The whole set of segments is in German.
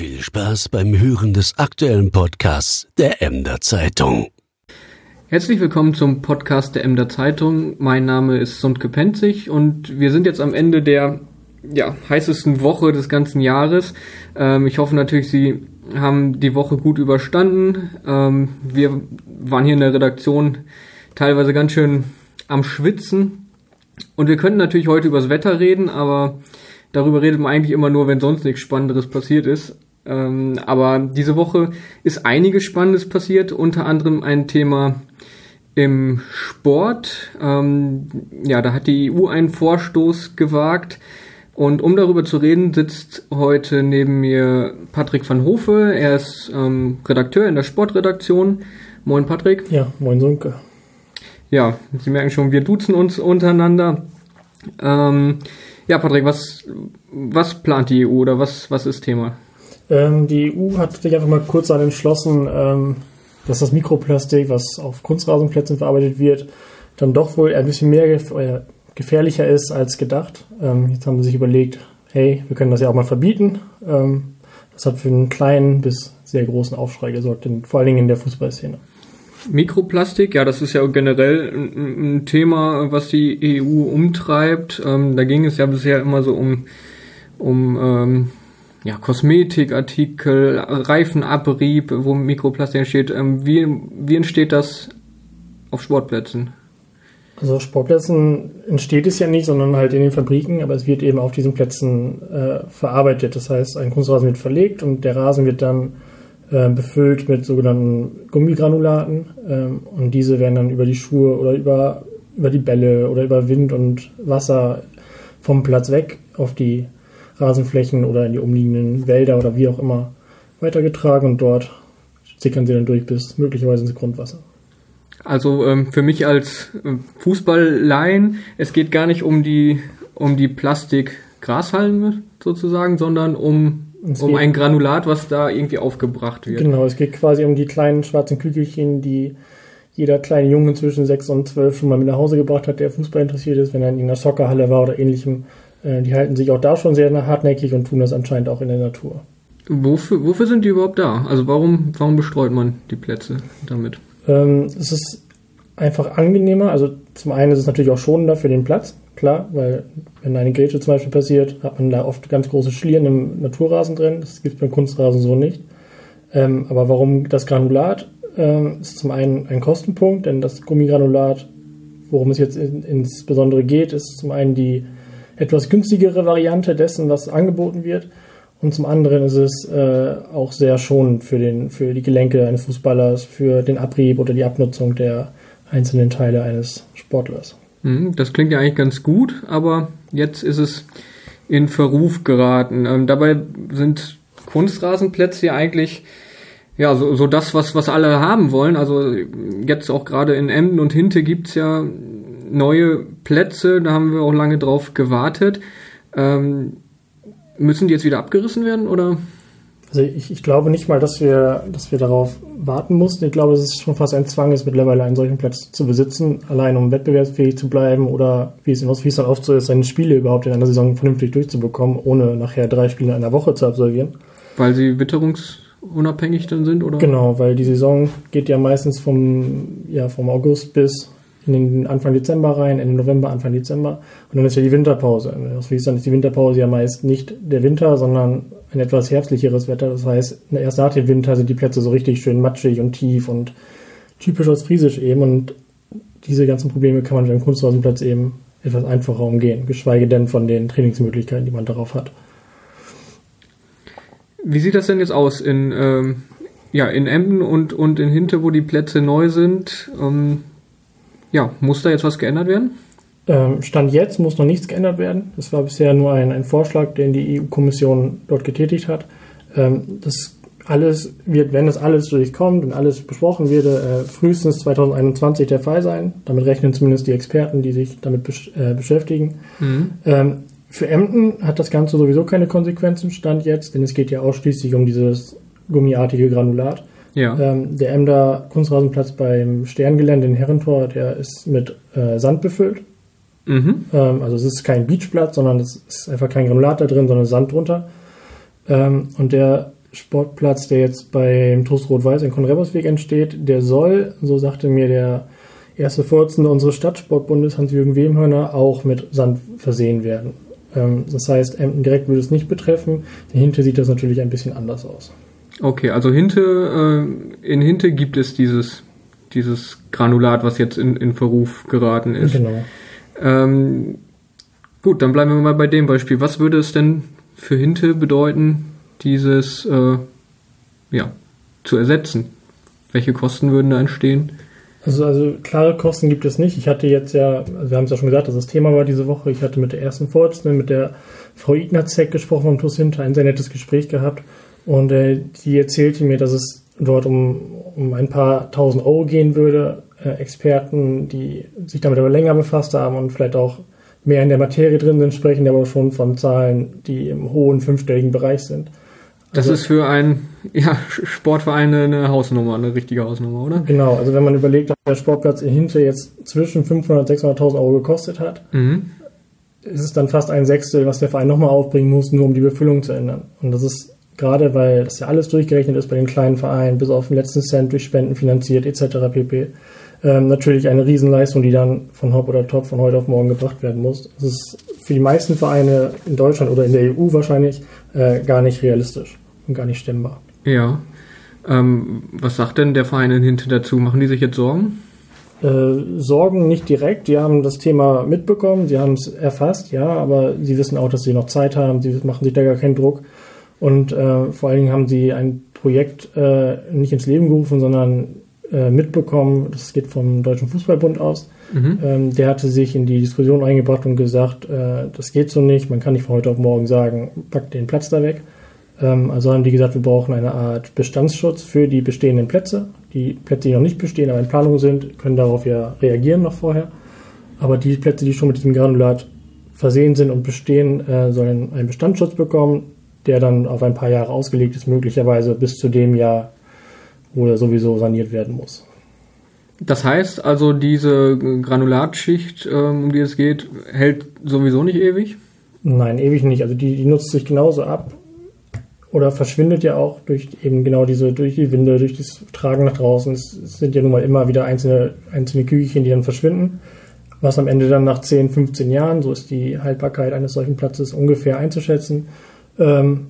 Viel Spaß beim Hören des aktuellen Podcasts der Emder Zeitung. Herzlich willkommen zum Podcast der Emder Zeitung. Mein Name ist Sundke Penzig und wir sind jetzt am Ende der ja, heißesten Woche des ganzen Jahres. Ähm, ich hoffe natürlich, Sie haben die Woche gut überstanden. Ähm, wir waren hier in der Redaktion teilweise ganz schön am Schwitzen. Und wir könnten natürlich heute übers Wetter reden, aber darüber redet man eigentlich immer nur, wenn sonst nichts Spannenderes passiert ist. Ähm, aber diese Woche ist einiges Spannendes passiert, unter anderem ein Thema im Sport. Ähm, ja, da hat die EU einen Vorstoß gewagt. Und um darüber zu reden, sitzt heute neben mir Patrick van Hofe. Er ist ähm, Redakteur in der Sportredaktion. Moin Patrick. Ja, moin Sunke. Ja, Sie merken schon, wir duzen uns untereinander. Ähm, ja, Patrick, was, was plant die EU oder was, was ist Thema? Ähm, die EU hat sich einfach mal kurz an entschlossen, ähm, dass das Mikroplastik, was auf Kunstrasenplätzen verarbeitet wird, dann doch wohl ein bisschen mehr gef äh, gefährlicher ist als gedacht. Ähm, jetzt haben sie sich überlegt, hey, wir können das ja auch mal verbieten. Ähm, das hat für einen kleinen bis sehr großen Aufschrei gesorgt, in, vor allen Dingen in der Fußballszene. Mikroplastik, ja, das ist ja generell ein, ein Thema, was die EU umtreibt. Ähm, da ging es ja bisher immer so um, um ähm, ja, Kosmetikartikel, Reifenabrieb, wo Mikroplastik entsteht. Ähm, wie, wie entsteht das auf Sportplätzen? Also auf Sportplätzen entsteht es ja nicht, sondern halt in den Fabriken, aber es wird eben auf diesen Plätzen äh, verarbeitet. Das heißt, ein Kunstrasen wird verlegt und der Rasen wird dann äh, befüllt mit sogenannten Gummigranulaten ähm, und diese werden dann über die Schuhe oder über, über die Bälle oder über Wind und Wasser vom Platz weg auf die Rasenflächen oder in die umliegenden Wälder oder wie auch immer weitergetragen und dort sickern sie dann durch bis möglicherweise ins Grundwasser. Also ähm, für mich als äh, Fußballlein, es geht gar nicht um die um die Plastik-Grashalme sozusagen, sondern um um ein Granulat, was da irgendwie aufgebracht wird. Genau, es geht quasi um die kleinen schwarzen Kügelchen, die jeder kleine Junge zwischen 6 und 12 schon mal mit nach Hause gebracht hat, der Fußball interessiert ist, wenn er in einer Soccerhalle war oder ähnlichem. Äh, die halten sich auch da schon sehr hartnäckig und tun das anscheinend auch in der Natur. Wofür, wofür sind die überhaupt da? Also warum, warum bestreut man die Plätze damit? Ähm, es ist einfach angenehmer. Also zum einen ist es natürlich auch schonender für den Platz, klar, weil wenn eine Grätsche zum Beispiel passiert, hat man da oft ganz große Schlieren im Naturrasen drin. Das gibt es beim Kunstrasen so nicht. Ähm, aber warum das Granulat? Ähm, ist zum einen ein Kostenpunkt, denn das Gummigranulat, worum es jetzt in, insbesondere geht, ist zum einen die etwas günstigere Variante dessen, was angeboten wird. Und zum anderen ist es äh, auch sehr schonend für, den, für die Gelenke eines Fußballers, für den Abrieb oder die Abnutzung der einzelnen Teile eines Sportlers. Mhm, das klingt ja eigentlich ganz gut, aber jetzt ist es in Verruf geraten. Ähm, dabei sind Kunstrasenplätze ja eigentlich ja so, so das, was, was alle haben wollen. Also jetzt auch gerade in Emden und Hinte gibt's ja neue Plätze, da haben wir auch lange drauf gewartet. Ähm, müssen die jetzt wieder abgerissen werden oder? Also ich, ich, glaube nicht mal, dass wir, dass wir darauf warten mussten. Ich glaube, es ist schon fast ein Zwang, es mittlerweile einen solchen Platz zu besitzen, allein um wettbewerbsfähig zu bleiben oder wie es, es dann oft so ist, seine Spiele überhaupt in einer Saison vernünftig durchzubekommen, ohne nachher drei Spiele in einer Woche zu absolvieren. Weil sie witterungsunabhängig dann sind, oder? Genau, weil die Saison geht ja meistens vom, ja, vom August bis in den Anfang Dezember rein, Ende November, Anfang Dezember. Und dann ist ja die Winterpause. Aus Friesland ist die Winterpause ja meist nicht der Winter, sondern ein etwas herbstlicheres Wetter. Das heißt, erst nach dem Winter sind die Plätze so richtig schön matschig und tief und typisch aus Friesisch eben. Und diese ganzen Probleme kann man beim Kunstrasenplatz eben etwas einfacher umgehen, geschweige denn von den Trainingsmöglichkeiten, die man darauf hat. Wie sieht das denn jetzt aus in, ähm, ja, in Emden und, und in Hinte, wo die Plätze neu sind? Ähm, ja, muss da jetzt was geändert werden? Ähm, Stand jetzt muss noch nichts geändert werden. Das war bisher nur ein, ein Vorschlag, den die EU-Kommission dort getätigt hat. Ähm, das alles wird, wenn das alles durchkommt und alles besprochen wird, äh, frühestens 2021 der Fall sein. Damit rechnen zumindest die Experten, die sich damit besch äh, beschäftigen. Mhm. Ähm, für Emden hat das Ganze sowieso keine Konsequenzen, Stand jetzt, denn es geht ja ausschließlich um dieses gummiartige Granulat. Ja. Ähm, der Emder Kunstrasenplatz beim Sterngelände in Herrentor, der ist mit äh, Sand befüllt. Mhm. Ähm, also es ist kein Beachplatz, sondern es ist einfach kein Granulat da drin, sondern Sand drunter. Ähm, und der Sportplatz, der jetzt beim TuS Rot-Weiß in Konrebersweg entsteht, der soll, so sagte mir der erste Vorsitzende unseres Stadtsportbundes, Hans-Jürgen Wemhörner, auch mit Sand versehen werden. Ähm, das heißt, Emden direkt würde es nicht betreffen. In Hinte sieht das natürlich ein bisschen anders aus. Okay, also Hinte, äh, in Hinte gibt es dieses, dieses Granulat, was jetzt in, in Verruf geraten ist. Genau. Ähm, gut, dann bleiben wir mal bei dem Beispiel. Was würde es denn für Hinte bedeuten, dieses äh, ja, zu ersetzen? Welche Kosten würden da entstehen? Also, also klare Kosten gibt es nicht. Ich hatte jetzt ja, also wir haben es ja schon gesagt, dass das Thema war diese Woche. Ich hatte mit der ersten Vorsitzenden, mit der Frau Ignazek gesprochen vom TUS Hinter, ein sehr nettes Gespräch gehabt. Und äh, die erzählte mir, dass es dort um, um ein paar tausend Euro gehen würde. Äh, Experten, die sich damit aber länger befasst haben und vielleicht auch mehr in der Materie drin sind, sprechen aber schon von Zahlen, die im hohen fünfstelligen Bereich sind. Das also, ist für einen ja, Sportverein eine Hausnummer, eine richtige Hausnummer, oder? Genau, also wenn man überlegt, dass der Sportplatz in Hinter jetzt zwischen 500.000 und 600.000 Euro gekostet hat, mhm. ist es dann fast ein Sechstel, was der Verein nochmal aufbringen muss, nur um die Befüllung zu ändern. Und das ist gerade, weil das ja alles durchgerechnet ist bei den kleinen Vereinen, bis auf den letzten Cent durch Spenden finanziert etc. pp. Ähm, natürlich eine Riesenleistung, die dann von Hop oder Top von heute auf morgen gebracht werden muss. Das ist für die meisten Vereine in Deutschland oder in der EU wahrscheinlich äh, gar nicht realistisch und gar nicht stemmbar. Ja. Ähm, was sagt denn der Verein in Hinte dazu? Machen die sich jetzt Sorgen? Äh, Sorgen nicht direkt. Die haben das Thema mitbekommen, sie haben es erfasst, ja, aber sie wissen auch, dass sie noch Zeit haben, sie machen sich da gar keinen Druck. Und äh, vor allen Dingen haben sie ein Projekt äh, nicht ins Leben gerufen, sondern äh, mitbekommen, das geht vom Deutschen Fußballbund aus. Mhm. Ähm, der hatte sich in die Diskussion eingebracht und gesagt, äh, das geht so nicht, man kann nicht von heute auf morgen sagen, pack den Platz da weg. Ähm, also haben die gesagt, wir brauchen eine Art Bestandsschutz für die bestehenden Plätze. Die Plätze, die noch nicht bestehen, aber in Planung sind, können darauf ja reagieren noch vorher. Aber die Plätze, die schon mit diesem Granulat versehen sind und bestehen, äh, sollen einen Bestandsschutz bekommen, der dann auf ein paar Jahre ausgelegt ist, möglicherweise bis zu dem Jahr, wo er sowieso saniert werden muss. Das heißt also, diese Granulatschicht, ähm, um die es geht, hält sowieso nicht ewig? Nein, ewig nicht. Also die, die nutzt sich genauso ab oder verschwindet ja auch durch eben genau diese, durch die Winde, durch das Tragen nach draußen. Es, es sind ja nun mal immer wieder einzelne, einzelne Kügelchen, die dann verschwinden. Was am Ende dann nach 10, 15 Jahren, so ist die Haltbarkeit eines solchen Platzes ungefähr einzuschätzen, ähm,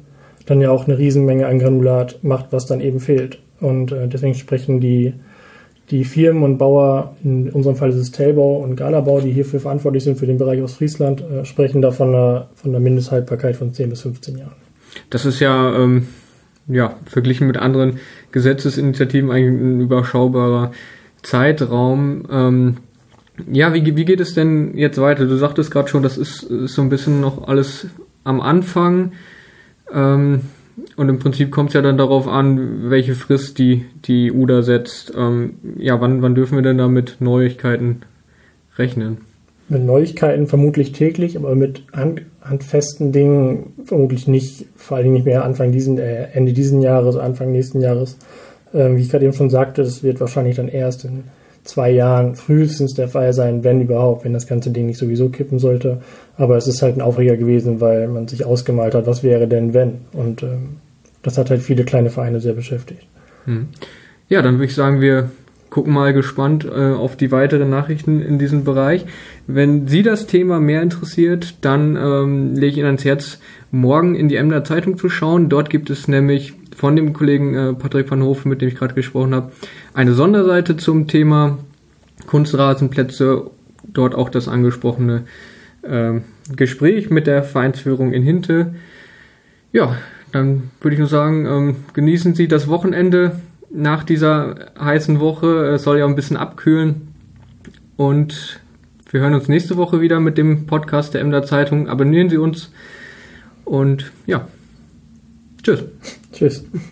dann ja auch eine Riesenmenge an Granulat macht, was dann eben fehlt. Und äh, deswegen sprechen die, die Firmen und Bauer, in unserem Fall ist es Telbau und Galabau, die hierfür verantwortlich sind für den Bereich aus Friesland, äh, sprechen da von einer, von einer Mindesthaltbarkeit von 10 bis 15 Jahren. Das ist ja, ähm, ja, verglichen mit anderen Gesetzesinitiativen eigentlich ein überschaubarer Zeitraum. Ähm, ja, wie, wie geht es denn jetzt weiter? Du sagtest gerade schon, das ist, ist so ein bisschen noch alles am Anfang. Ähm, und im Prinzip kommt es ja dann darauf an, welche Frist die, die EU da setzt. Ähm, ja, wann, wann dürfen wir denn da mit Neuigkeiten rechnen? Mit Neuigkeiten vermutlich täglich, aber mit hand, handfesten Dingen vermutlich nicht, vor allem nicht mehr Anfang diesen, äh, Ende diesen Jahres, Anfang nächsten Jahres. Ähm, wie ich gerade eben schon sagte, das wird wahrscheinlich dann erst in zwei Jahren frühestens der Fall sein, wenn überhaupt, wenn das ganze Ding nicht sowieso kippen sollte. Aber es ist halt ein Aufreger gewesen, weil man sich ausgemalt hat, was wäre denn wenn. Und ähm, das hat halt viele kleine Vereine sehr beschäftigt. Hm. Ja, dann würde ich sagen, wir gucken mal gespannt äh, auf die weiteren Nachrichten in diesem Bereich. Wenn Sie das Thema mehr interessiert, dann ähm, lege ich Ihnen ans Herz, morgen in die Emder Zeitung zu schauen. Dort gibt es nämlich von dem Kollegen äh, Patrick van Hofen, mit dem ich gerade gesprochen habe, eine Sonderseite zum Thema Kunstrasenplätze. Dort auch das angesprochene äh, Gespräch mit der Vereinsführung in Hinte. Ja, dann würde ich nur sagen, ähm, genießen Sie das Wochenende nach dieser heißen Woche. Es soll ja ein bisschen abkühlen. Und wir hören uns nächste Woche wieder mit dem Podcast der Emder Zeitung. Abonnieren Sie uns. Und ja, tschüss. Tschüss.